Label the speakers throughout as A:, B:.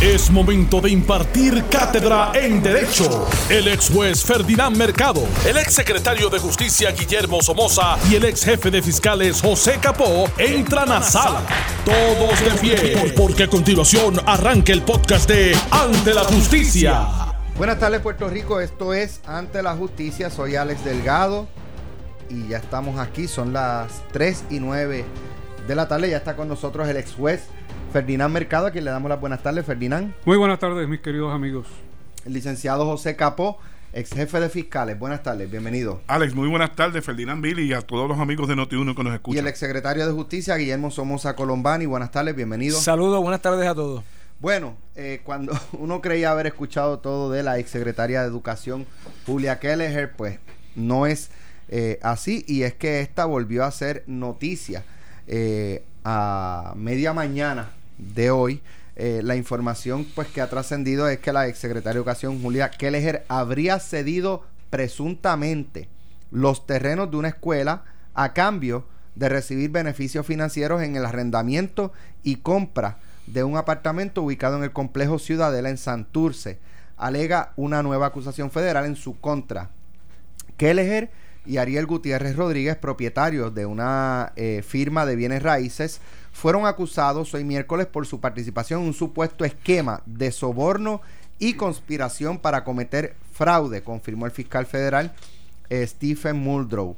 A: Es momento de impartir cátedra en Derecho. El ex juez Ferdinand Mercado, el ex secretario de Justicia Guillermo Somoza y el ex jefe de fiscales José Capó entran a sala. Todos de pie, porque a continuación arranca el podcast de Ante la Justicia.
B: Buenas tardes Puerto Rico, esto es Ante la Justicia, soy Alex Delgado y ya estamos aquí, son las 3 y 9 de la tarde, ya está con nosotros el ex juez Ferdinand Mercado, a quien le damos las buenas tardes, Ferdinand.
C: Muy buenas tardes, mis queridos amigos.
B: El licenciado José Capó, ex jefe de fiscales. Buenas tardes, bienvenido.
D: Alex, muy buenas tardes, Ferdinand Billy y a todos los amigos de Noti1 que nos escuchan.
B: Y el ex secretario de Justicia, Guillermo Somoza Colombani. Buenas tardes, bienvenido.
E: Saludos, buenas tardes a todos.
B: Bueno, eh, cuando uno creía haber escuchado todo de la ex secretaria de Educación, Julia Kelleher, pues no es eh, así. Y es que esta volvió a ser noticia eh, a media mañana de hoy. Eh, la información pues que ha trascendido es que la exsecretaria de Educación Julia Kelleher habría cedido presuntamente los terrenos de una escuela a cambio de recibir beneficios financieros en el arrendamiento y compra de un apartamento ubicado en el complejo Ciudadela en Santurce. Alega una nueva acusación federal en su contra. Kelleher y Ariel Gutiérrez Rodríguez, propietarios de una eh, firma de bienes raíces, fueron acusados hoy miércoles por su participación en un supuesto esquema de soborno y conspiración para cometer fraude, confirmó el fiscal federal eh, Stephen Muldrow.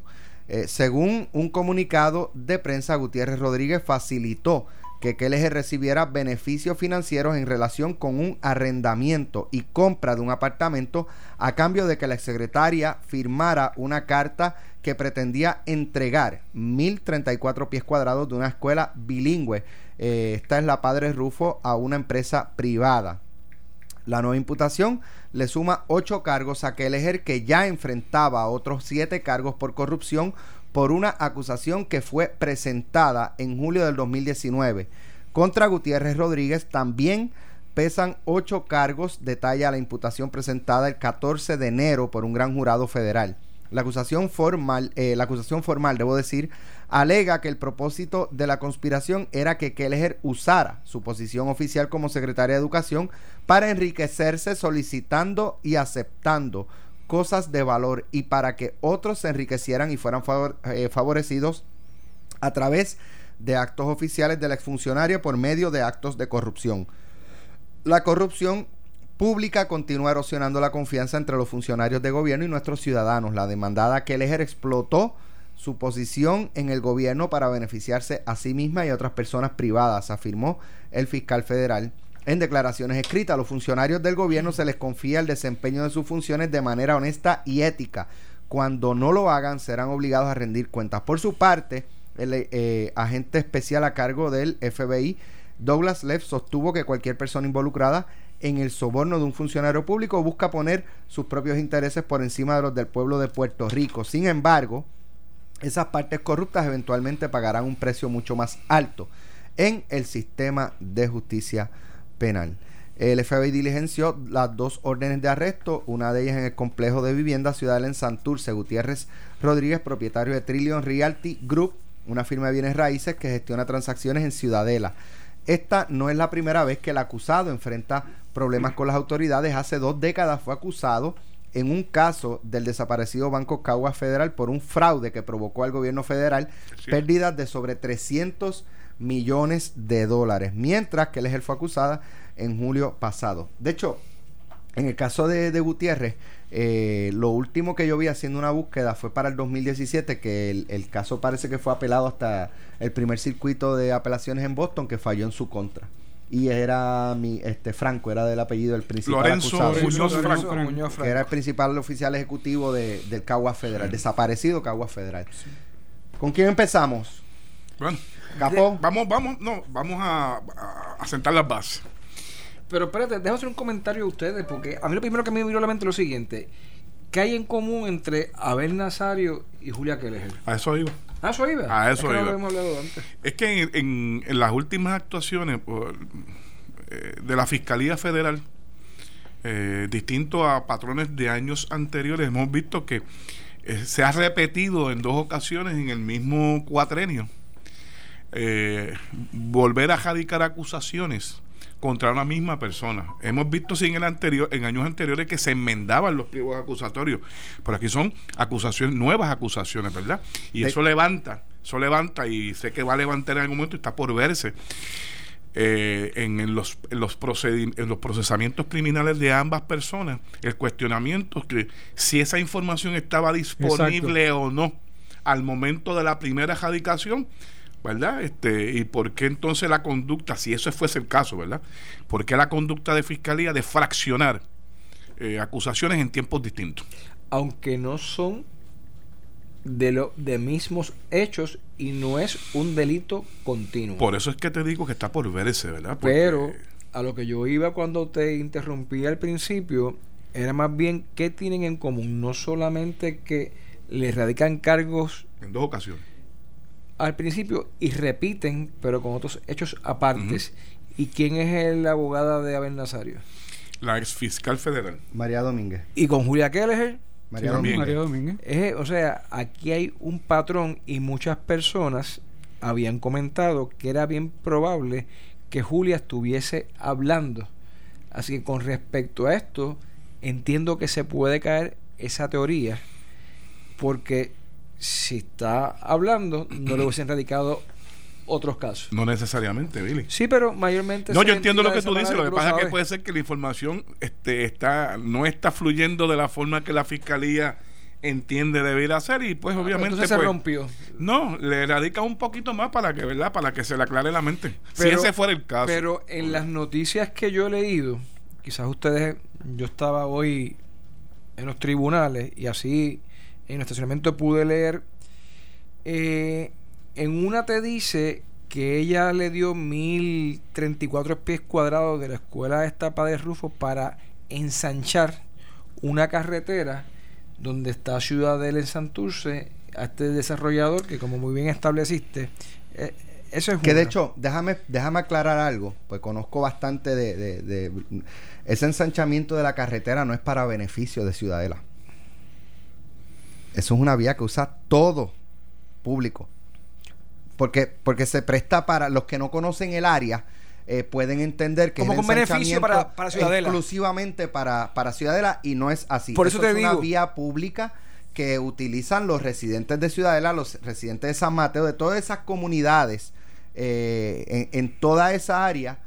B: Eh, según un comunicado de prensa, Gutiérrez Rodríguez facilitó que KLG recibiera beneficios financieros en relación con un arrendamiento y compra de un apartamento a cambio de que la secretaria firmara una carta que pretendía entregar 1.034 pies cuadrados de una escuela bilingüe. Eh, esta es la Padre Rufo a una empresa privada. La nueva imputación le suma ocho cargos a Kelleher que ya enfrentaba otros siete cargos por corrupción por una acusación que fue presentada en julio del 2019. Contra Gutiérrez Rodríguez también pesan ocho cargos, detalla la imputación presentada el 14 de enero por un gran jurado federal. La acusación formal, eh, la acusación formal, debo decir, alega que el propósito de la conspiración era que Kelleher usara su posición oficial como secretaria de Educación para enriquecerse solicitando y aceptando cosas de valor y para que otros se enriquecieran y fueran eh, favorecidos a través de actos oficiales del exfuncionario por medio de actos de corrupción. La corrupción pública continúa erosionando la confianza entre los funcionarios de gobierno y nuestros ciudadanos. La demandada Kelleher explotó su posición en el gobierno para beneficiarse a sí misma y a otras personas privadas, afirmó el fiscal federal en declaraciones escritas, a los funcionarios del gobierno se les confía el desempeño de sus funciones de manera honesta y ética. Cuando no lo hagan, serán obligados a rendir cuentas. Por su parte, el eh, agente especial a cargo del FBI, Douglas Leff, sostuvo que cualquier persona involucrada en el soborno de un funcionario público busca poner sus propios intereses por encima de los del pueblo de Puerto Rico. Sin embargo, esas partes corruptas eventualmente pagarán un precio mucho más alto en el sistema de justicia penal. El FBI diligenció las dos órdenes de arresto, una de ellas en el complejo de vivienda ciudadana en Santurce. Gutiérrez Rodríguez, propietario de Trillion Realty Group, una firma de bienes raíces que gestiona transacciones en Ciudadela. Esta no es la primera vez que el acusado enfrenta problemas con las autoridades. Hace dos décadas fue acusado en un caso del desaparecido Banco Cagua Federal por un fraude que provocó al gobierno federal pérdidas de sobre 300 millones de dólares, mientras que él fue acusada en julio pasado. De hecho, en el caso de, Gutiérrez, eh, lo último que yo vi haciendo una búsqueda fue para el 2017, que el, caso parece que fue apelado hasta el primer circuito de apelaciones en Boston, que falló en su contra. Y era mi, este Franco, era del apellido del principal acusado. Que era el principal oficial ejecutivo del Cagua Federal, desaparecido Cagua Federal. ¿Con quién empezamos?
D: Bueno, Vamos, vamos, no, vamos a, a, sentar las bases.
E: Pero espérate, déjame hacer un comentario a ustedes, porque a mí lo primero que me vino a la mente es lo siguiente. ¿Qué hay en común entre Abel Nazario y Julia Keller?
D: A eso iba.
E: ¿A eso iba?
D: A eso es iba. Es que en, en, las últimas actuaciones eh, de la Fiscalía Federal, eh, distinto a patrones de años anteriores, hemos visto que eh, se ha repetido en dos ocasiones en el mismo cuatrenio eh, volver a radicar acusaciones contra una misma persona. Hemos visto sí, en, el anterior, en años anteriores que se enmendaban los pliegos acusatorios, pero aquí son acusaciones, nuevas acusaciones, ¿verdad? Y eso levanta, eso levanta y sé que va a levantar en algún momento y está por verse. Eh, en, los, en, los en los procesamientos criminales de ambas personas, el cuestionamiento que si esa información estaba disponible o no al momento de la primera radicación, ¿verdad? Este, y por qué entonces la conducta, si eso fuese el caso, ¿verdad? ¿Por qué la conducta de fiscalía de fraccionar eh, acusaciones en tiempos distintos?
E: Aunque no son de los de mismos hechos y no es un delito continuo.
D: Por eso es que te digo que está por verse, ¿verdad?
E: Pero a lo que yo iba cuando te interrumpí al principio era más bien qué tienen en común, no solamente que le radican cargos
D: en dos ocasiones
E: al principio y repiten, pero con otros hechos apartes. ¿Y quién es la abogada de Abel Nazario?
D: La ex fiscal federal.
B: María Domínguez.
E: ¿Y con Julia Kelleher?
B: María, Domínguez. María
E: Domínguez. o sea, aquí hay un patrón y muchas personas habían comentado que era bien probable que Julia estuviese hablando. Así que con respecto a esto, entiendo que se puede caer esa teoría porque si está hablando, no le hubiesen radicado otros casos.
D: No necesariamente, Billy.
E: Sí, pero mayormente.
D: No, yo entiendo lo que tú dices. Lo que pasa es que puede ser que la información este, está, no está fluyendo de la forma que la fiscalía entiende deber hacer y pues ah, obviamente
E: se
D: pues,
E: rompió
D: no le radica un poquito más para que verdad para que se le aclare la mente si ese fuera el caso
E: pero en las noticias que yo he leído quizás ustedes yo estaba hoy en los tribunales y así en el estacionamiento pude leer. Eh, en una te dice que ella le dio 1034 pies cuadrados de la escuela esta de Rufo para ensanchar una carretera donde está Ciudadela en Santurce a este desarrollador que como muy bien estableciste eh, eso es
B: que de hecho déjame déjame aclarar algo pues conozco bastante de, de ese ensanchamiento de la carretera no es para beneficio de Ciudadela eso es una vía que usa todo público. Porque, porque se presta para los que no conocen el área, eh, pueden entender que
E: como
B: es
E: beneficio para, Ciudadela.
B: exclusivamente para, para Ciudadela y no es así.
E: Por eso, te
B: es
E: digo.
B: una vía pública que utilizan los residentes de Ciudadela, los residentes de San Mateo, de todas esas comunidades, eh, en, en toda esa área,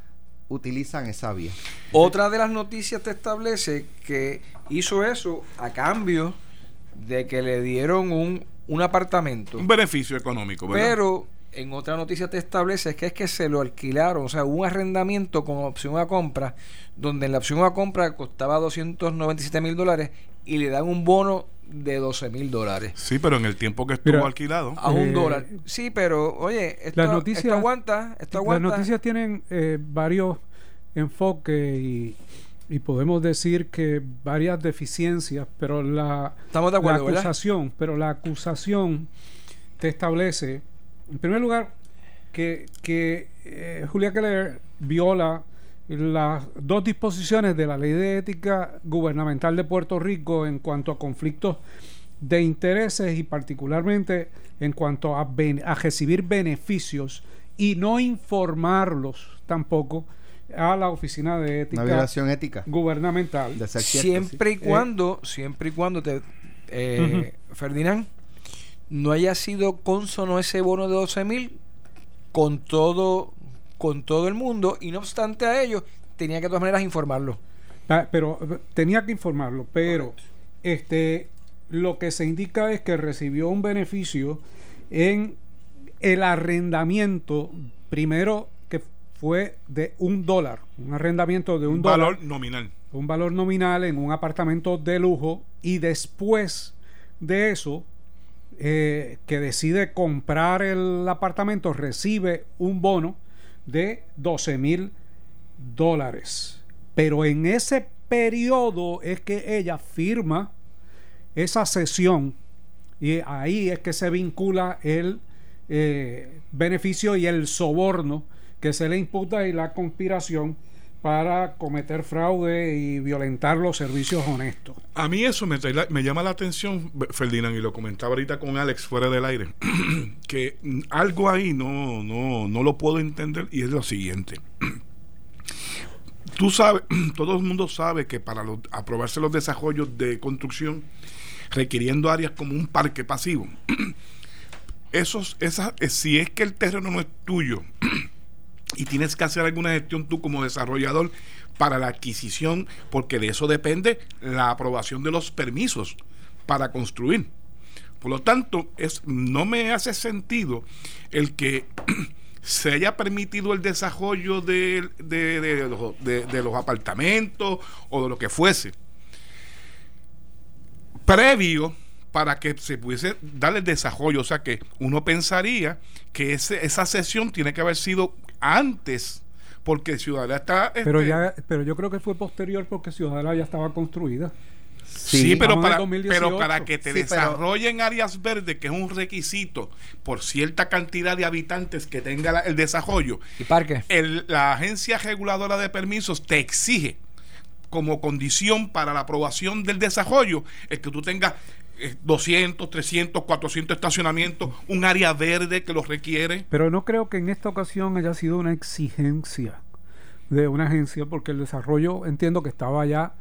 B: utilizan esa vía.
E: Otra de las noticias te establece que hizo eso a cambio de que le dieron un, un apartamento.
D: Un beneficio económico, ¿verdad?
E: Pero en otra noticia te establece que es que se lo alquilaron, o sea, un arrendamiento con opción a compra, donde en la opción a compra costaba 297 mil dólares y le dan un bono de 12 mil dólares.
D: Sí, pero en el tiempo que estuvo alquilado.
E: A un eh, dólar. Sí, pero oye, esto, aguanta. Esto aguanta.
C: Las noticias tienen eh, varios enfoques y, y podemos decir que varias deficiencias, pero la,
E: Estamos de acuerdo,
C: acusación, pero la acusación te establece, en primer lugar, que, que eh, Julia Keller viola las dos disposiciones de la ley de ética gubernamental de Puerto Rico en cuanto a conflictos de intereses y particularmente en cuanto a, a recibir beneficios y no informarlos tampoco a la oficina de ética,
B: Una violación ética.
C: gubernamental.
E: Siempre y cuando siempre y cuando te eh, Ferdinand no haya sido consono ese bono de 12 mil con todo con todo el mundo y no obstante a ello tenía que de todas maneras informarlo.
C: Ah, pero tenía que informarlo pero este lo que se indica es que recibió un beneficio en el arrendamiento primero fue de un dólar, un arrendamiento de un,
D: valor nominal.
C: Un valor nominal en un apartamento de lujo y después de eso, eh, que decide comprar el apartamento, recibe un bono de 12 mil dólares. Pero en ese periodo es que ella firma esa sesión y ahí es que se vincula el eh, beneficio y el soborno que se le imputa y la conspiración para cometer fraude y violentar los servicios honestos.
D: A mí eso me, llama la atención, Ferdinand, y lo comentaba ahorita con Alex fuera del aire, que algo ahí no, no, no lo puedo entender y es lo siguiente. tú sabes, todo el mundo sabe que para aprobarse los desarrollos de construcción requiriendo áreas como un parque pasivo, esos, esas, si es que el terreno no es tuyo y tienes que hacer alguna gestión tú como desarrollador para la adquisición, porque de eso depende la aprobación de los permisos para construir. Por lo tanto, es, no me hace sentido el que se haya permitido el desarrollo de, de, los, apartamentos o de lo que fuese, previo para que se pudiese dar el desarrollo. O sea que uno pensaría que esa sesión tiene que haber sido antes, porque Ciudadela está...
C: Pero, este, ya, pero yo creo que fue posterior porque Ciudadela ya estaba construida.
D: Sí, pero, para, pero para que te desarrollen áreas verdes, que es un requisito por cierta cantidad de habitantes que tenga el desarrollo,
E: ¿Y parque?
D: la agencia reguladora de permisos te exige como condición para la aprobación del desarrollo es que tú tengas 200, 300, 400 estacionamientos, un área verde que los requiere.
C: Pero no creo que en esta ocasión haya sido una exigencia de una agencia, porque el desarrollo entiendo que estaba ya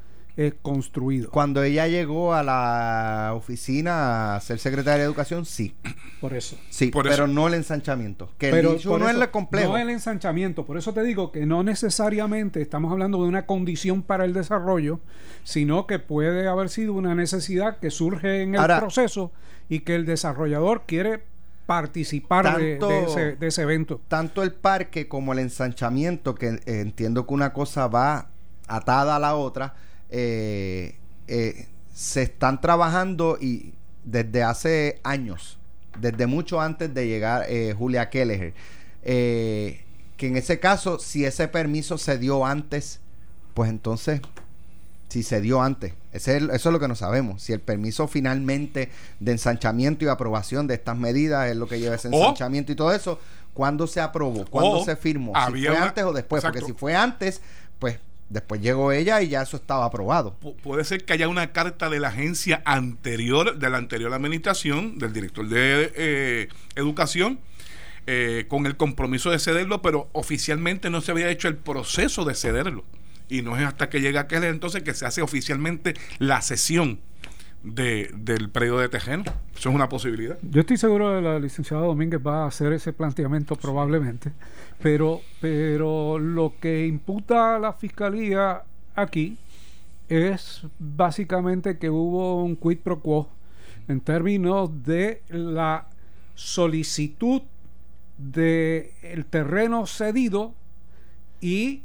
C: construido.
B: Cuando ella llegó a la oficina a ser secretaria de Educación, sí.
C: Por eso.
B: Sí, pero no el ensanchamiento. Que
C: pero no es el complejo. No el ensanchamiento. Por eso te digo que no necesariamente estamos hablando de una condición para el desarrollo, sino que puede haber sido una necesidad que surge en el proceso y que el desarrollador quiere participar de, ese, de, ese, evento.
B: Tanto el parque como el ensanchamiento, que entiendo que una cosa va atada a la otra, eh, eh, se están trabajando y desde hace años, desde mucho antes de llegar eh, Julia Kelleher, que en ese caso, si ese permiso se dio antes, pues entonces, si se dio antes, eso es lo que no sabemos, si el permiso finalmente de ensanchamiento y aprobación de estas medidas es lo que lleva ese ensanchamiento y todo eso, ¿cuándo se aprobó? ¿Cuándo se firmó? Si fue antes o después, porque si fue antes, pues Después llegó ella y ya eso estaba aprobado.
D: puede ser que haya una carta de la agencia anterior, de la anterior administración, del director de eh, educación, eh, con el compromiso de cederlo, pero oficialmente no se había hecho el proceso de cederlo. Y no es hasta que llega aquel entonces que se hace oficialmente la sesión de, del predio de Tejeno. Eso es una posibilidad.
C: Yo estoy seguro de la licenciada Domínguez va a hacer ese planteamiento probablemente, pero, pero lo que imputa la fiscalía aquí es básicamente que hubo un quid pro quo en términos de la solicitud del el terreno cedido y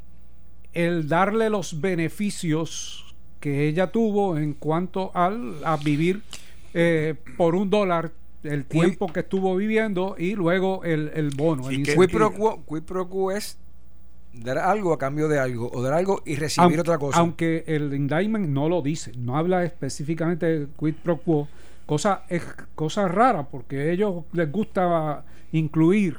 C: el darle los beneficios que ella tuvo en cuanto al, a vivir eh, por un dólar el tiempo que estuvo viviendo y luego el, el bono. El
E: quid pro, quo, es dar algo a cambio de algo o dar algo y recibir otra cosa.
C: Aunque el indictment no lo dice, no habla específicamente de quid pro quo, cosa es cosa rara porque a ellos les gusta incluir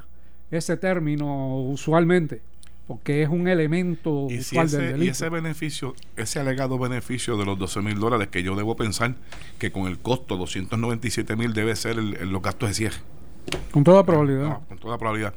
C: ese término usualmente porque es un elemento
D: ¿Y ese, Y ese beneficio, ese alegado beneficio de los 12 mil dólares, que yo debo pensar que con el costo 297 mil debe ser el, los gastos de cierre.
C: Con toda probabilidad.
D: con toda probabilidad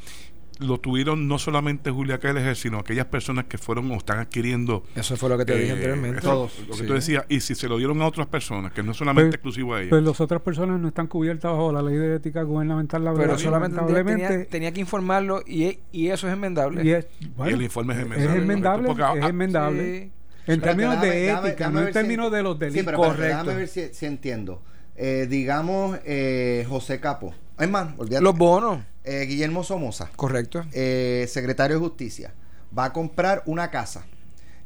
D: lo tuvieron no solamente Julia Keller, sino aquellas personas que fueron o están adquiriendo.
E: Eso fue lo que te dije eh, anteriormente.
D: Todos. Lo que tú decías, y si se lo dieron a otras personas, que no es solamente pues, exclusivo a ellas.
C: Pues las otras personas no están cubiertas bajo la ley de ética gubernamental
E: Pero solamente tenía, tenía, que informarlo y, y eso es enmendable.
C: Y,
D: el informe es enmendable.
C: Es enmendable. es enmendable. En términos de ética, no en términos de los delitos. Sí, pero,
B: Correcto. déjame ver si, si entiendo. Eh, digamos, eh, José Capo. Es más, olvídate.
E: Los bonos.
B: Eh, Guillermo Somoza.
E: Correcto.
B: Eh, secretario de Justicia. Va a comprar una casa.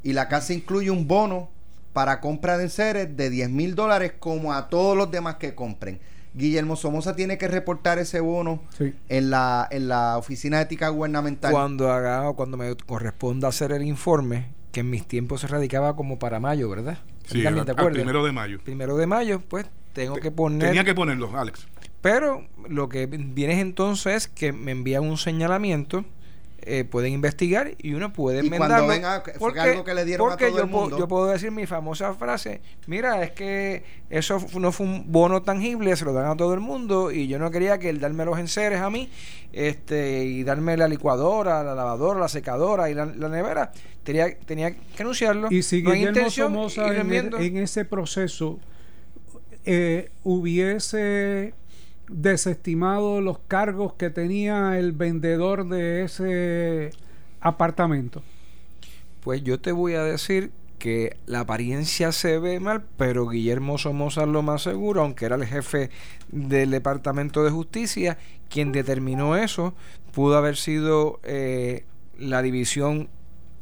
B: Y la casa incluye un bono para compra de enseres de 10 mil dólares como a todos los demás que compren. Guillermo Somoza tiene que reportar ese bono en, la, en la oficina de ética gubernamental.
E: Cuando haga, cuando me corresponda hacer el informe, que en mis tiempos se radicaba como para mayo, ¿verdad?
D: Sí, el, primero de mayo.
E: Primero de mayo, pues tengo que poner.
D: Tenía que ponerlo, Alex.
E: Pero lo que viene entonces es que me envían un señalamiento eh, pueden investigar y uno puede
B: Y cuando
E: enmendarlo.
B: venga, que fue algo que le dieron a
E: porque
B: todo
E: yo,
B: el
E: puedo-
B: mundo.
E: yo puedo decir mi famosa frase, mira, es que eso no fue un bono tangible, se lo dan a todo el mundo y yo no quería que el darme los enseres a mí este y darme la licuadora, la lavadora, la secadora y la, la nevera, tenía, tenía que anunciarlo.
C: Y si
E: no hay
C: Guillermo
E: intención
C: Somoza en, en ese proceso eh, hubiese desestimado los cargos que tenía el vendedor de ese apartamento.
E: Pues yo te voy a decir que la apariencia se ve mal, pero Guillermo Somoza lo más seguro, aunque era el jefe del Departamento de Justicia, quien determinó eso, pudo haber sido eh, la división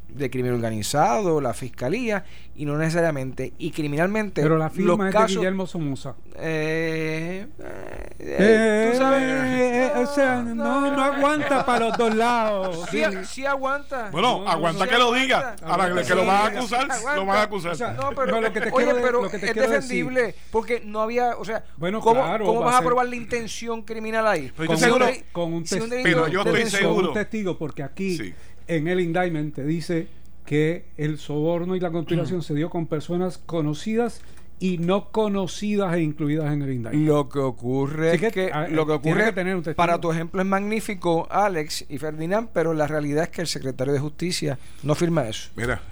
E: de crimen organizado, la fiscalía, y no necesariamente, y criminalmente
C: Pero la
E: los
C: firma es
E: casos,
C: de Guillermo Somoza.
E: eh, eh, eh, tú sabes,
C: Eh, o sea, no, no aguanta para los dos lados.
E: Sí, sí aguanta.
D: Bueno,
C: No,
D: aguanta
E: sí
D: que lo
E: aguanta.
D: diga. Ahora que
E: Sí,
D: lo van a acusar,
E: aguanta.
D: lo van a acusar.
C: O sea,
E: No, pero,
C: lo que te
E: oye, pero
C: lo que te
E: es defendible porque no había, o sea,
C: Bueno,
E: ¿cómo,
C: claro,
E: cómo
C: va
E: vas
C: a
E: a
C: ser-
E: probar la intención criminal ahí?
D: Pero yo
C: con, un,
D: seguro-
C: con un testigo,
D: Pero yo estoy seguro.
C: con un testigo, porque aquí
D: Sí.
C: En el indictment te dice que el soborno y la conspiración se dio con personas conocidas y no conocidas e incluidas en el indictment.
E: Lo que ocurre
C: Así
E: es
C: que,
E: que, lo que
C: tiene
E: ocurre
C: que tener un testigo.
E: para tu ejemplo es magnífico, Alex y Ferdinand, pero la realidad es que el secretario de Justicia no firma eso.
D: Mira.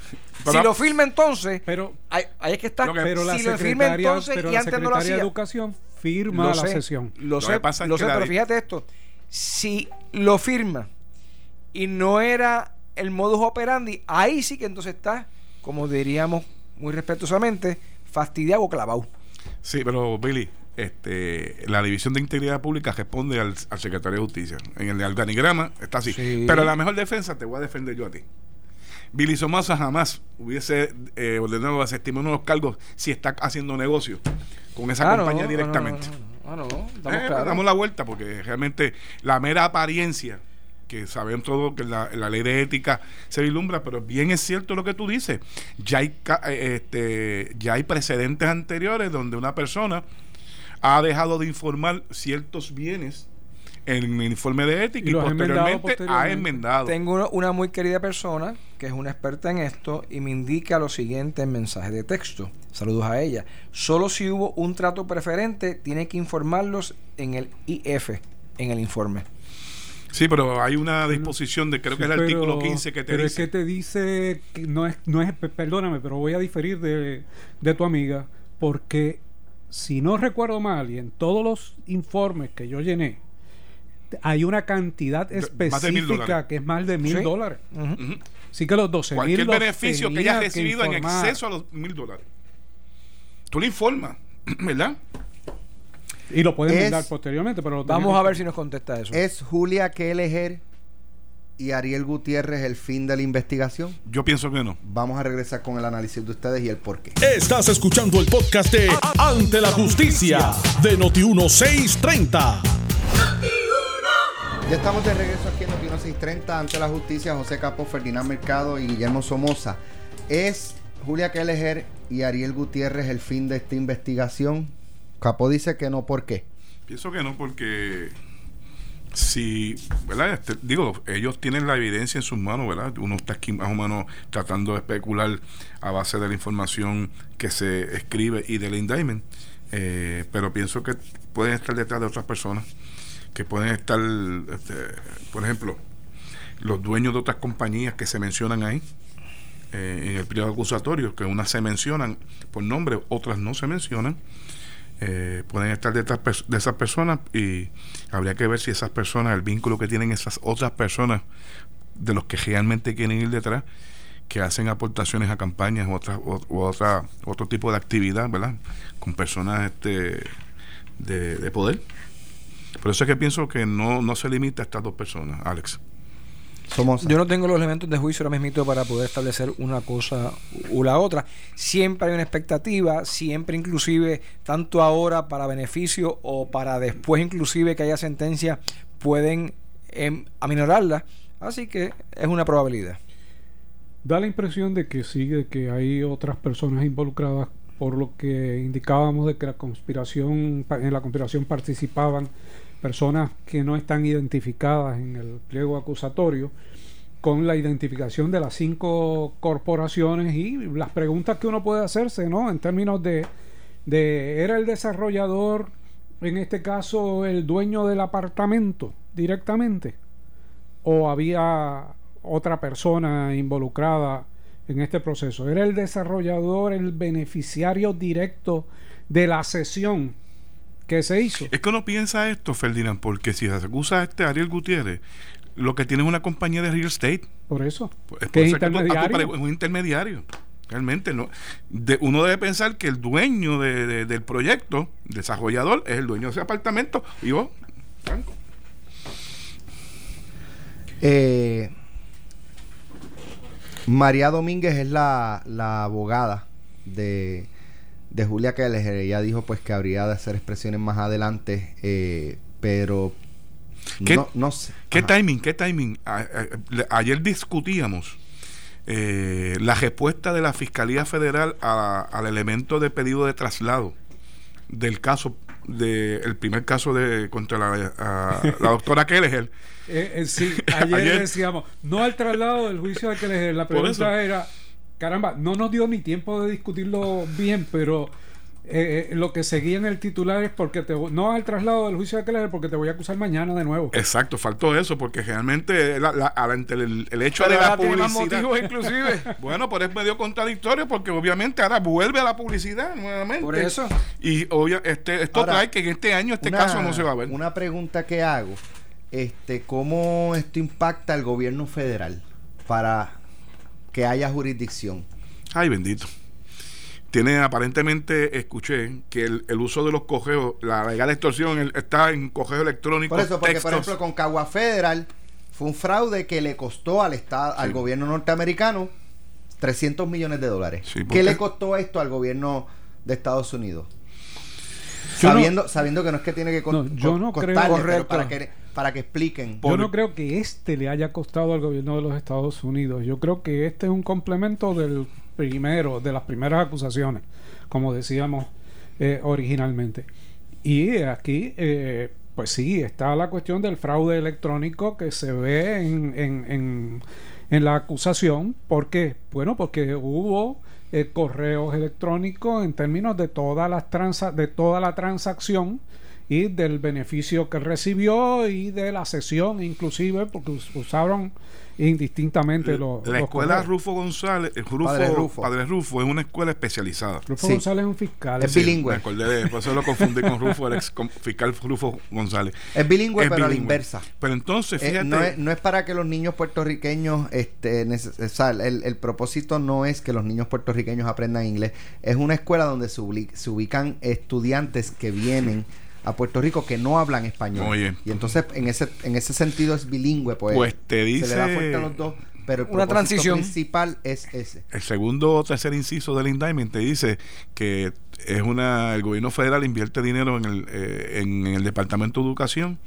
E: si lo firma entonces,
C: Pero,
E: ahí, ahí es que está.
D: Lo que-
C: pero la
E: si lo firma entonces
C: pero
E: y
C: la
E: antes no lo
C: secretaria de
E: hacía.
C: Educación firma
E: lo
C: la
E: sé,
C: sesión.
E: Lo
D: Lo
E: sé,
D: que pasa es
E: lo
D: que
E: sé, pero fíjate esto. Si lo firma y no era el modus operandi, ahí sí que entonces está, como diríamos muy respetuosamente, fastidiado o clavado.
D: Sí, pero Billy, este, la División de Integridad Pública responde al, al Secretario de Justicia. En el organigrama está así.
E: Sí.
D: Pero la mejor defensa te voy a defender yo a ti. Billy Somoza jamás hubiese eh, ordenado desestimar uno de los cargos si está haciendo negocio con esa
E: Ah,
D: compañía
E: no,
D: directamente.
E: No, no,
D: Eh. Damos la vuelta porque realmente la mera apariencia que sabemos todos que la, la ley de ética se vislumbra, pero bien es cierto lo que tú dices. Ya hay, ca- eh, este, ya hay precedentes anteriores donde una persona ha dejado de informar ciertos bienes en el informe de ética
C: Y enmendado
D: posteriormente, ha
C: posteriormente.
D: enmendado.
E: Tengo una, una muy querida persona que es una experta en esto y me indica lo siguiente en mensaje de texto. Saludos a ella. Solo si hubo un trato preferente, tiene que informarlos en el IF, en el informe.
D: Sí, pero hay una disposición de creo que es el artículo
C: pero-
D: 15 que te
C: pero
D: dice.
C: es que te dice que no es no es pe- perdóname pero voy a diferir de, de tu amiga porque si no recuerdo mal y en todos los informes que yo llené hay una cantidad
D: de
C: específica que es más de mil
E: Sí.
C: dólares así que los 12 mil
D: Cualquier beneficio que hayas recibido en exceso a los mil dólares. Tú le informas, ¿verdad?
C: Y lo pueden
B: Es-
C: mandar posteriormente pero
E: Vamos a ver si nos contesta eso.
B: ¿Es Julia Kelleher y Ariel Gutiérrez el fin de la investigación?
D: Yo pienso que no.
B: Vamos a regresar con el análisis de ustedes y el por qué.
A: Estás escuchando el podcast de Ante la Justicia de Noti1630.
B: Ya estamos de regreso aquí en Noti 630 ante la justicia. José Capo, Ferdinand Mercado y Guillermo Somoza. ¿Es Julia Kelleher y Ariel Gutiérrez el fin de esta investigación? Capo dice que no, ¿por qué?
D: Pienso que no, porque si, ¿verdad? Este, digo, ellos tienen la evidencia en sus manos, ¿verdad? Uno está aquí más o menos tratando de especular a base de la información que se escribe y del indictment. Eh, pero pienso que pueden estar detrás de otras personas, que pueden estar, este, por ejemplo, los dueños de otras compañías que se mencionan ahí eh, en el periodo acusatorio, que unas se mencionan por nombre, otras no se mencionan eh, pueden estar pers- de esas personas y habría que ver si esas personas, el vínculo que tienen esas otras personas de los que realmente quieren ir detrás, que hacen aportaciones a campañas u otra, u otra, otro tipo de actividad, ¿verdad? Con personas este, de, de poder. Por eso es que pienso que no, no se limita a estas dos personas, Alex.
B: Somoza.
E: Yo no tengo los elementos de juicio ahora mismo para poder establecer una cosa u la otra. Siempre hay una expectativa, siempre inclusive, tanto ahora para beneficio o para después inclusive que haya sentencia, pueden em, aminorarla. Así que es una probabilidad.
C: Da la impresión de que sí, de que hay otras personas involucradas, por lo que indicábamos de que la conspiración, en la conspiración participaban personas que no están identificadas en el pliego acusatorio con la identificación de las cinco corporaciones y las preguntas que uno puede hacerse, ¿no? En términos de, de ¿era el desarrollador, en este caso, el dueño del apartamento directamente? ¿O había otra persona involucrada en este proceso? ¿Era el desarrollador el beneficiario directo de la sesión que se hizo?
D: Es que uno piensa esto, Ferdinand, porque si se acusa a este Ariel Gutiérrez, lo que tiene es una compañía de real estate.
C: Por eso.
D: Es, por intermediario? es un intermediario. Realmente no. De, uno debe pensar que el dueño de, del proyecto, desarrollador, es el dueño de ese apartamento y vos, Franco.
B: Eh, María Domínguez es la, la abogada de, de Julia Keller. Ella dijo pues que habría de hacer expresiones más adelante, eh, pero
D: ¿Qué, no, sé. ¿Qué timing? ¿Qué timing? ayer discutíamos eh, la respuesta de la Fiscalía Federal al elemento de pedido de traslado del caso del el primer caso de contra la, la doctora Kelleher.
C: Eh, eh, sí, ayer, decíamos, no al traslado del juicio de Kelleher. La pregunta era, caramba, no nos dio ni tiempo de discutirlo bien, pero eh, eh, lo que seguía en el titular es porque te no al traslado del juicio de Keller porque te voy a acusar mañana de nuevo.
D: Exacto, faltó eso porque realmente el, hecho de la publicidad
E: inclusive.
D: bueno, por es medio contradictorio porque obviamente ahora vuelve a la publicidad nuevamente.
E: Por eso.
D: Y obvio, este, esto trae que en este año este caso no se va a ver.
B: Una pregunta que hago, este, ¿cómo esto impacta al gobierno federal para que haya jurisdicción?
D: Ay, bendito tiene aparentemente, escuché, que el, uso de los cojeos, la legal extorsión está en cogeo electrónico.
B: Por eso, porque por ejemplo con Cagua Federal fue un fraude que le costó al Estado, al gobierno norteamericano 300 millones de dólares. ¿Qué le costó esto al gobierno de Estados Unidos? sabiendo, sabiendo que no es que tiene que
C: costar yo no creo,
B: para que para que expliquen.
C: Yo no creo que este le haya costado al gobierno de los Estados Unidos. Yo creo que este es un complemento del primero, de las primeras acusaciones, como decíamos eh, originalmente. Y aquí, eh, pues sí, está la cuestión del fraude electrónico que se ve en, en, en, la acusación. ¿Por qué? Bueno, porque hubo eh, correos electrónicos en términos de todas las transa de toda la transacción y del beneficio que recibió y de la sesión inclusive porque usaron indistintamente los
D: la escuela Rufo González Rufo, Padre Rufo. es una escuela especializada.
C: Rufo González es un fiscal.
B: Es bilingüe.
D: Me acordé de, por eso lo confundí con Rufo el ex fiscal Rufo González.
B: Es bilingüe pero a la inversa.
D: Pero entonces
B: eh,
D: fíjate.
B: no, es, no, es, para que los niños puertorriqueños este el, el, propósito no es que los niños puertorriqueños aprendan inglés. Es una escuela donde se, se ubican estudiantes que vienen a Puerto Rico que no hablan español. Y entonces en ese en ese sentido es bilingüe, pues,
D: pues te dice,
B: se le da fuerte a los dos. Pero el
E: una transición
B: principal es ese.
D: El segundo o tercer inciso del indictment te dice que es una el gobierno federal invierte dinero en el, eh, en, el departamento de educación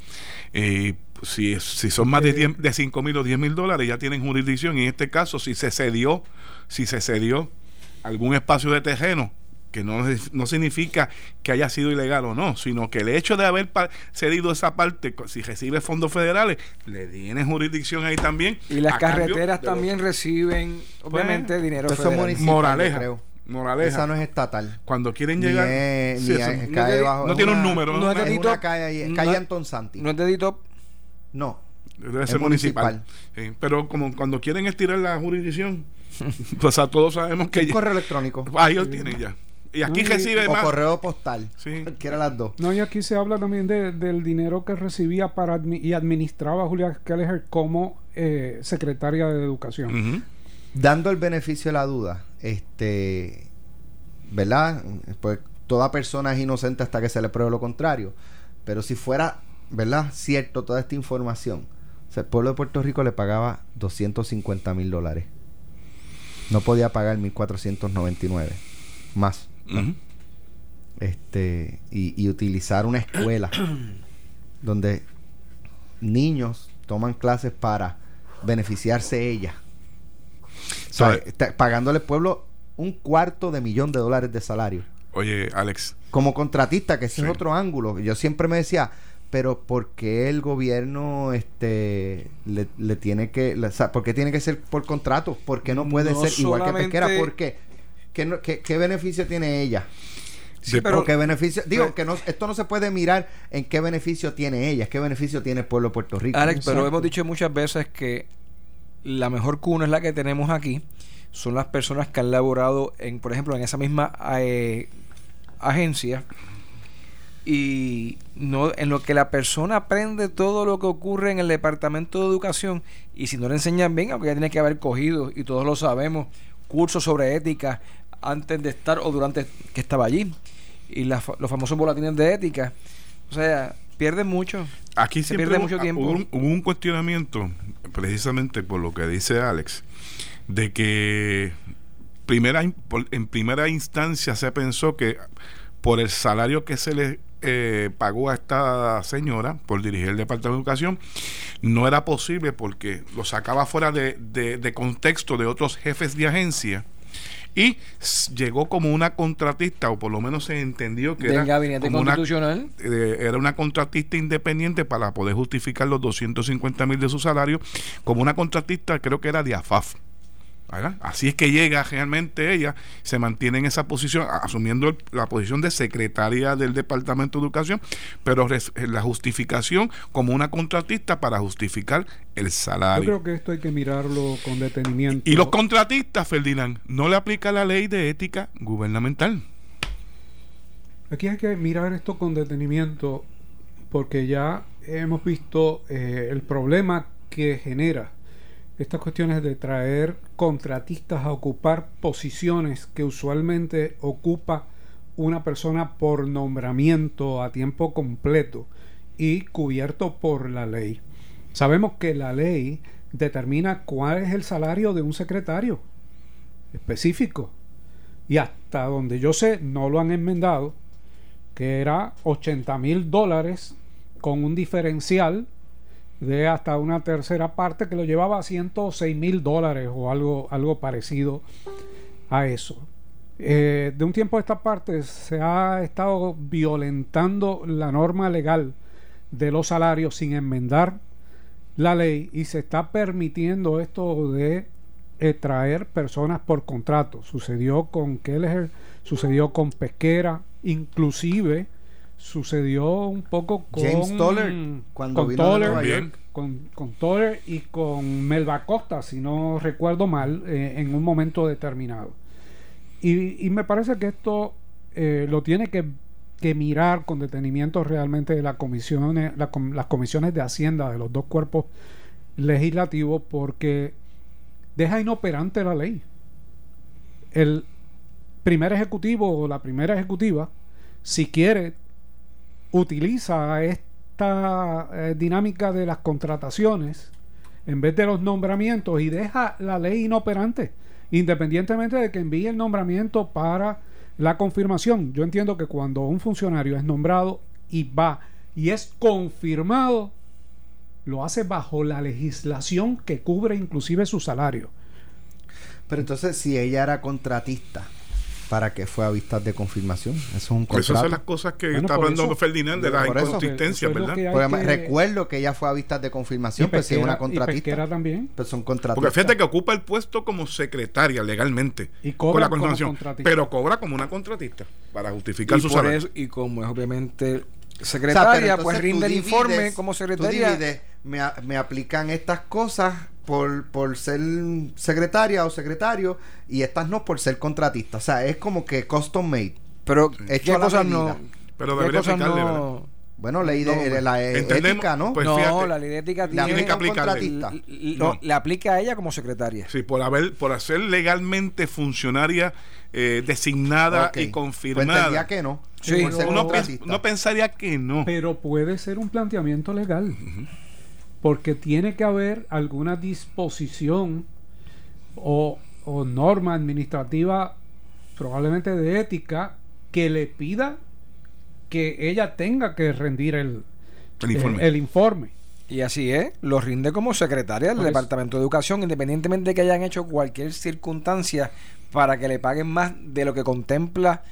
D: y si, si son más de, 10, de 5 mil o 10 mil dólares ya tienen jurisdicción y en este caso si se cedió si se cedió algún espacio de terreno que no, no significa que haya sido ilegal o no, sino que el hecho de haber cedido esa parte, si recibe fondos federales, le tiene jurisdicción ahí también.
E: Y las carreteras también reciben, obviamente, pues, dinero
B: federal.
D: Moraleja. Creo. Moraleja.
B: Esa no es estatal.
D: Cuando quieren llegar.
B: no,
D: tiene un número.
B: No, es de calle, calle Anton Santi.
E: No es de DITOP.
B: No.
D: Debe ser municipal. pero como cuando quieren estirar la jurisdicción, pues a todos sabemos que.
B: Un correo electrónico.
D: Ahí lo tienen ya. Y aquí recibe
B: o correo postal. Sí. Quiera las dos.
C: No, y aquí se habla también de, del dinero que recibía para y administraba Julia Kelleher como eh, secretaria de Educación.
B: Dando el beneficio de la duda, este, ¿verdad? Pues toda persona es inocente hasta que se le pruebe lo contrario. Pero si fuera, ¿verdad? Cierto toda esta información, el pueblo de Puerto Rico le pagaba 250 mil dólares. No podía pagar 1.499 más este y, utilizar una escuela donde niños toman clases para beneficiarse ella. Pagándole al pueblo un cuarto de millón de dólares de salario.
D: Oye Alex.
B: Como contratista que ese es otro ángulo. Yo siempre me decía pero ¿por qué el gobierno este le, tiene que, o sea, ¿por qué tiene que ser por contrato? ¿Por qué no puede ser igual que pesquera? ¿Por qué? ¿Qué, qué, beneficio tiene ella? Sí, pero qué beneficio, digo que no, esto no se puede mirar en qué beneficio tiene ella, qué beneficio tiene el pueblo de Puerto Rico.
E: Alex, pero hemos dicho muchas veces que la mejor cuna es la que tenemos aquí, son las personas que han laborado en, por ejemplo, en esa misma eh, agencia y no en lo que la persona aprende todo lo que ocurre en el departamento de educación y si no le enseñan bien, aunque ya tiene que haber cogido y todos lo sabemos, cursos sobre ética antes de estar o durante que estaba allí y los famosos boletines de ética, o sea, pierde mucho.
D: Aquí se pierde mucho tiempo. Hubo un, cuestionamiento, precisamente por lo que dice Alex, de que primera en primera instancia se pensó que por el salario que se le eh, pagó a esta señora por dirigir el Departamento de Educación, no era posible porque lo sacaba fuera de, de, contexto de otros jefes de agencia y llegó como una contratista, o por lo menos se entendió que era, Una, eh, era una contratista independiente para poder justificar los 250 mil de su salario, como una contratista, creo que era de AFAF. Así es que llega realmente ella, se mantiene en esa posición, asumiendo la posición de secretaria del Departamento de Educación, pero la justificación como una contratista para justificar el salario.
C: Yo creo que esto hay que mirarlo con detenimiento.
D: Y los contratistas, Ferdinand, no le aplica la ley de ética gubernamental.
C: Aquí hay que mirar esto con detenimiento porque ya hemos visto eh, el problema que genera estas cuestiones de traer contratistas a ocupar posiciones que usualmente ocupa una persona por nombramiento a tiempo completo y cubierto por la ley. Sabemos que la ley determina cuál es el salario de un secretario específico y hasta donde yo sé no lo han enmendado que era 80 mil dólares con un diferencial de hasta una tercera parte que lo llevaba a 106 mil dólares o algo, algo parecido a eso. Eh, de un tiempo a esta parte se ha estado violentando la norma legal de los salarios sin enmendar la ley y se está permitiendo esto de traer personas por contrato. Sucedió con Kelleher, sucedió con Pesquera, inclusive sucedió un poco con
B: James Toller
C: cuando con Toller, con, con Toller y con Melba Costa, si no recuerdo mal, eh, en un momento determinado. Y, me parece que esto eh, lo tiene que, mirar con detenimiento realmente la comisiones, las comisiones de Hacienda de los dos cuerpos legislativos porque deja inoperante la ley. El primer ejecutivo o la primera ejecutiva, si quiere utiliza esta eh, dinámica de las contrataciones en vez de los nombramientos y deja la ley inoperante, independientemente de que envíe el nombramiento para la confirmación. Yo entiendo que cuando un funcionario es nombrado y va y es confirmado, lo hace bajo la legislación que cubre inclusive su salario.
B: Pero entonces, si ella era contratista, para que fue a vistas de confirmación. Eso es un contrato.
D: Esas son las cosas que está hablando Ferdinand de las inconsistencias, ¿verdad?
B: Recuerdo que ella fue a vistas de confirmación, pero si es una contratista.
C: también.
B: Pero son contratistas.
D: Porque fíjate que ocupa el puesto como secretaria legalmente. Y cobra con la confirmación. Pero cobra como una contratista para justificar su salario.
E: y como es obviamente secretaria, pues rinde el informe como secretaria.
B: me, me aplican estas cosas por, por ser secretaria o secretario y estas no por ser contratista. O sea, es como que custom made.
E: Pero ¿qué cosas no?
D: Pero debería aplicarle, no?
B: Bueno, ley de, la ética, ¿no?
E: Pues no, la ley de ética tiene,
D: que aplicarle.
E: No. Le aplica a ella como secretaria.
D: Sí, por haber, por ser legalmente funcionaria eh, designada y confirmada.
B: Pues que no.
D: Sí, no, pensaría que no.
C: Pero puede ser un planteamiento legal porque tiene que haber alguna disposición o, norma administrativa, probablemente de ética, que le pida que ella tenga que rendir el, el, informe.
E: Y así es, lo rinde como secretaria del Departamento de Educación, independientemente de que hayan hecho cualquier circunstancia para que le paguen más de lo que contempla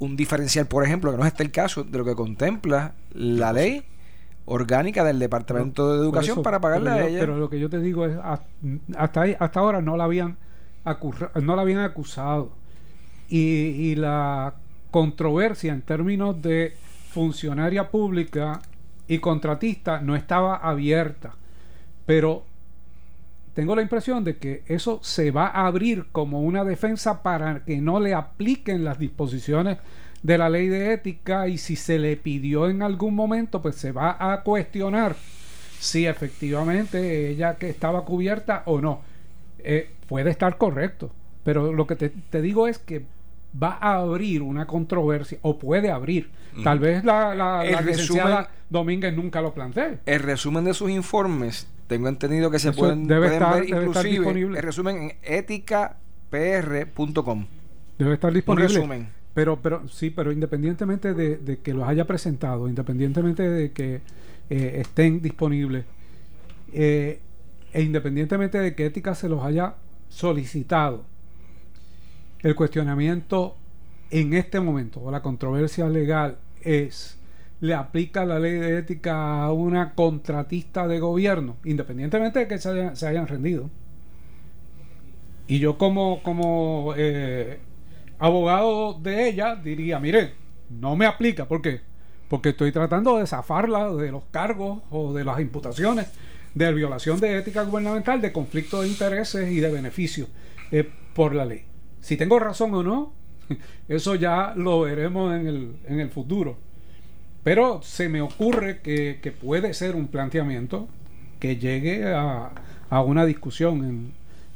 E: un diferencial, por ejemplo, que no es este el caso, de lo que contempla la ley orgánica del Departamento de Educación para pagarle
C: a
E: ella.
C: Pero lo que yo te digo es, hasta, ahí, hasta ahora no la habían, no la habían acusado. Y, y la controversia en términos de funcionaria pública y contratista no estaba abierta. Pero tengo la impresión de que eso se va a abrir como una defensa para que no le apliquen las disposiciones de la ley de ética y si se le pidió en algún momento, pues se va a cuestionar si efectivamente ella que estaba cubierta o no. Eh, puede estar correcto, pero lo que te, digo es que va a abrir una controversia o puede abrir. Tal vez la, la, la Domínguez nunca lo plantee.
E: El resumen de sus informes tengo entendido que se pueden,
C: debe estar,
E: ver
C: disponible.
E: el resumen en eticapr.com.
C: Debe estar disponible. resumen. Pero, pero sí, pero independientemente de, que los haya presentado, independientemente de que eh, estén disponibles, eh, e independientemente de que Ética se los haya solicitado, el cuestionamiento en este momento o la controversia legal es le aplica la ley de ética a una contratista de gobierno, independientemente de que se, hayan rendido. Y yo como, como eh, abogado de ella diría, mire, no me aplica, ¿por qué? Porque estoy tratando de zafarla de los cargos o de las imputaciones de violación de ética gubernamental, de conflicto de intereses y de beneficios eh, por la ley. Si tengo razón o no, eso ya lo veremos en el, en el futuro. Pero se me ocurre que, puede ser un planteamiento que llegue a, una discusión en,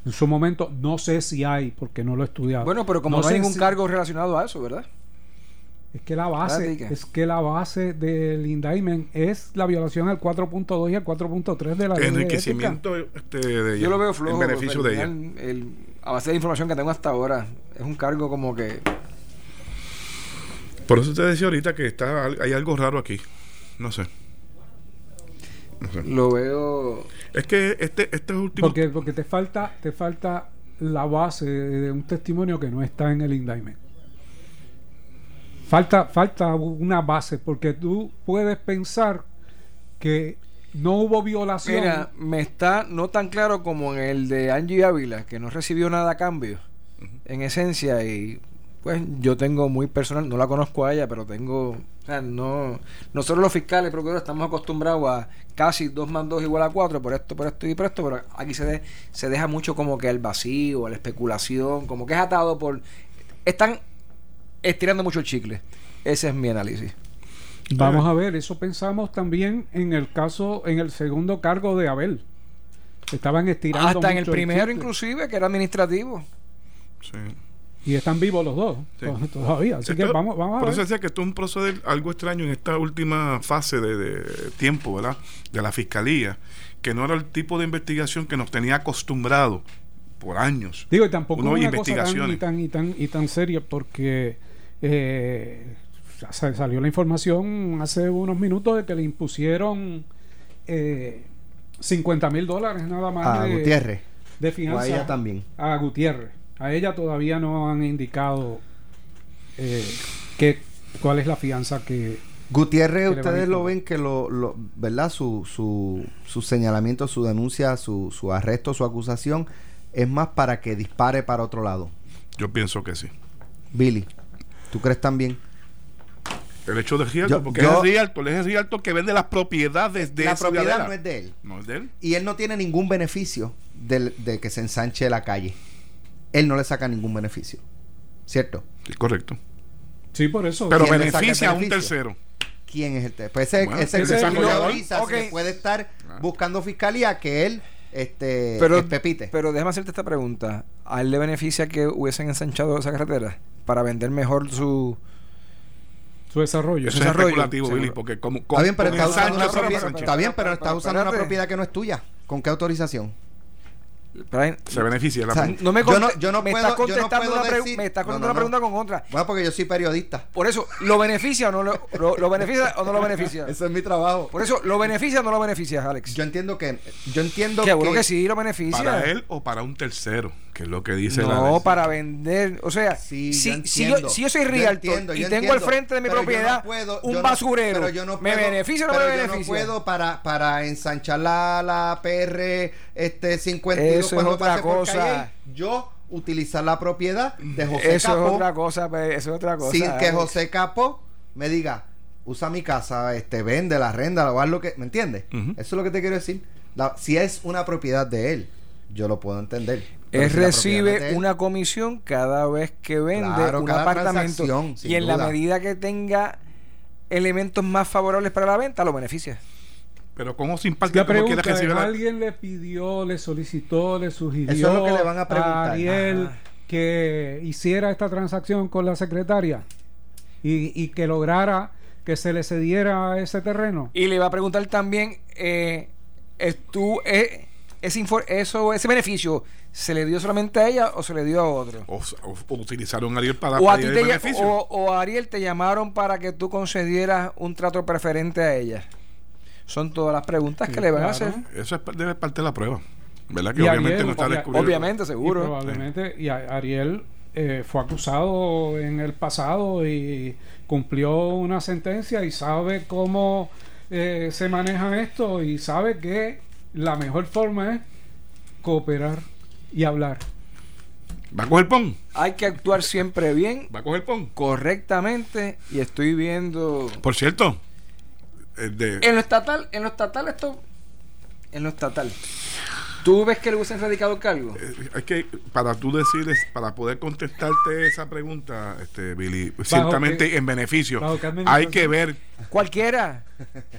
C: su momento. No sé si hay, porque no lo he estudiado.
E: Bueno, pero como no, hay ningún cargo relacionado a eso, ¿verdad?
C: Es que la base, es que la base del indictment es la violación al 4.2 y al 4.3 de la ley.
D: Enriquecimiento este, de
E: Yo lo veo flojo.
D: beneficio de ella.
E: El, a base de información que tengo hasta ahora, es un cargo como que
D: por eso te decía ahorita que está hay algo raro aquí. No sé.
E: Lo veo.
D: Es que este, este último.
C: Porque, porque te falta, te falta la base de un testimonio que no está en el indictment. Falta, falta una base, porque tú puedes pensar que no hubo violación.
E: Mira, me está no tan claro como en el de Angie Ávila, que no recibió nada a cambio, en esencia, y pues yo tengo muy personal, no la conozco a ella, pero tengo, o sea, no, nosotros los fiscales, procuradores, estamos acostumbrados a casi 2 más 2 igual a 4, por esto, por esto y por esto, pero aquí se, se deja mucho como que el vacío, la especulación, como que es atado por... Están estirando mucho el chicle. Ese es mi análisis.
C: Vamos a ver, eso pensamos también en el caso, en el segundo cargo de Abel. Estaban estirando.
E: Hasta en el primero, inclusive, que era administrativo.
C: Sí. Y están vivos los dos todavía. Así que vamos, vamos a
D: Por eso decía que esto es un proceder algo extraño en esta última fase de, tiempo, ¿verdad? De la fiscalía, que no era el tipo de investigación que nos tenía acostumbrado por años.
C: Digo, y tampoco una investigaciones. Cosa tan, y, tan, y, tan, y tan seria, porque eh, salió la información hace unos minutos de que le impusieron eh, 50 mil dólares nada más.
B: A Gutiérrez.
C: De fianza.
B: a ella también.
C: A Gutiérrez. A ella todavía no han indicado eh, cuál es la fianza que...
B: Gutiérrez, ustedes lo ven que lo, lo ¿verdad? Su, su, su, señalamiento, su denuncia, su, su arresto, su acusación es más para que dispare para otro lado.
D: Yo pienso que sí.
B: Billy, ¿tú crees también?
D: El hecho de Rialto, porque es Rialto, es Rialto que vende las propiedades de
B: La propiedad no es de él.
D: No es de él.
B: Y él no tiene ningún beneficio de, de que se ensanche la calle él no le saca ningún beneficio. ¿Cierto?
D: Sí, correcto.
C: Sí, por eso.
D: Pero beneficia a un tercero.
B: ¿Quién es el tercero? Pues ese, ese, ese puede estar ah. buscando fiscalía que él este
E: pero, Pepite. Pero déjame hacerte esta pregunta. ¿A él le beneficia que hubiesen ensanchado esa carretera para vender mejor su
C: su desarrollo.
D: Eso es especulativo, Billy, porque como,
B: está bien, pero está usando, una propiedad, está bien, pero está usando una propiedad que no es tuya. ¿Con qué autorización?
D: Se beneficia
E: la no me, yo no, me está contestando una, me está contestando una pregunta con otra
B: bueno porque yo soy periodista.
E: Por eso lo beneficia o no lo, lo, beneficia o no lo beneficia
B: eso es mi trabajo.
E: Por eso lo beneficia o no lo beneficia Alex
B: yo entiendo que yo entiendo
E: que, que sí lo beneficia.
D: Para él o para un tercero Que es lo que dice
E: No, para vender. O sea, si, si, yo, si yo soy realtor y tengo al frente de mi propiedad un basurero, ¿me beneficia o no me beneficia? Yo no
B: puedo para, para ensanchar la, la PR este 52
E: Eso es otra cosa.
B: yo utilizar la propiedad de José
E: eso
B: Capó.
E: Es otra cosa, eso es otra cosa.
B: Sin que José Capó me diga, usa mi casa, este, vende la renda, o haz lo que. ¿Me entiendes? Eso es lo que te quiero decir. si es una propiedad de él, yo lo puedo entender.
E: Él recibe una comisión cada vez que vende un apartamento y en la medida que tenga elementos más favorables para la venta, lo beneficia.
D: Pero ¿cómo sin
C: La pregunta alguien le pidió, le solicitó, le sugirió
B: Eso es lo que le van a, preguntar.
C: Ariel que hiciera esta transacción con la secretaria y, que lograra que se le cediera ese terreno.
E: Y le va a preguntar también, eh, tú, eh, ese, eso, ese beneficio, ¿se le dio solamente a ella o se le dio a otro?
D: O, utilizaron a Ariel para
E: o el beneficio. O, a Ariel te llamaron para que tú concedieras un trato preferente a ella. Son todas las preguntas que le van a hacer.
D: Eso es, debe parte de la prueba. ¿Verdad? Que obviamente no está descubierto.
E: Obviamente, seguro.
C: Y probablemente, y Ariel eh, fue acusado en el pasado y cumplió una sentencia y sabe cómo eh, se maneja esto y sabe que la mejor forma es cooperar y hablar.
D: ¿Va a coger pon?
E: Hay que actuar siempre bien.
D: ¿Va a coger pon?
E: Correctamente. Y estoy viendo.
D: Por cierto,
E: en lo estatal, en lo estatal esto, en lo estatal. ¿Tú ves que le hubiesen radicado el cargo?
D: Eh, es que para tú decirles, para poder contestarte esa pregunta, este Billy, ciertamente en beneficio, hay que ver.
E: Cualquiera.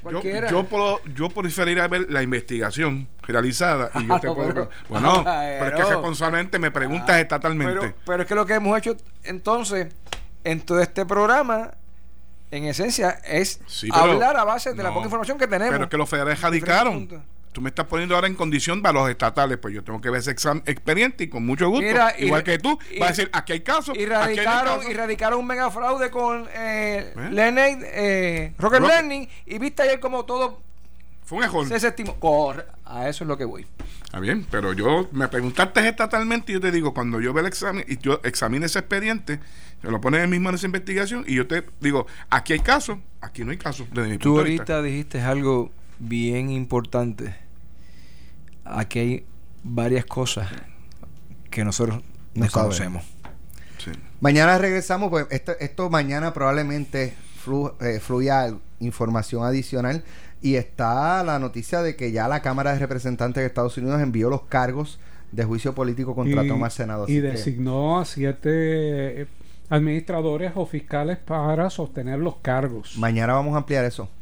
D: Cualquiera. Yo, yo, yo preferiría ver la investigación realizada y yo te puedo. Bueno, pero es que responsablemente me preguntas ah, estatalmente.
E: Pero, pero es que lo que hemos hecho entonces en todo este programa en esencia, es hablar a base de la poca información que tenemos.
D: Pero es que los federales radicaron. Tú me estás poniendo ahora en condición para los estatales, pues yo tengo que ver ese examen expediente y con mucho gusto, igual que tú, va a decir, aquí hay casos.
E: Y radicaron, y radicaron un mega fraude con eh, ¿Eh? eh Rocket Learning, y viste ayer como todo
D: fue un error.
E: Se estimó. Corre, a eso es lo que voy.
D: Está bien, pero yo me preguntaste estatalmente y yo te digo, cuando yo veo el examen y yo examine ese expediente, se lo pones en mis manos esa investigación y yo te digo, aquí hay casos, aquí no hay casos.
E: Tú ahorita dijiste algo bien importante. Aquí hay varias cosas que nosotros no conocemos.
B: Mañana regresamos, pues esto, esto mañana probablemente eh, fluya información adicional y está la noticia de que ya la Cámara de Representantes de Estados Unidos envió los cargos de juicio político contra Thomas Senado.
C: Y designó a siete administradores o fiscales para sostener los cargos.
B: Mañana vamos a ampliar eso.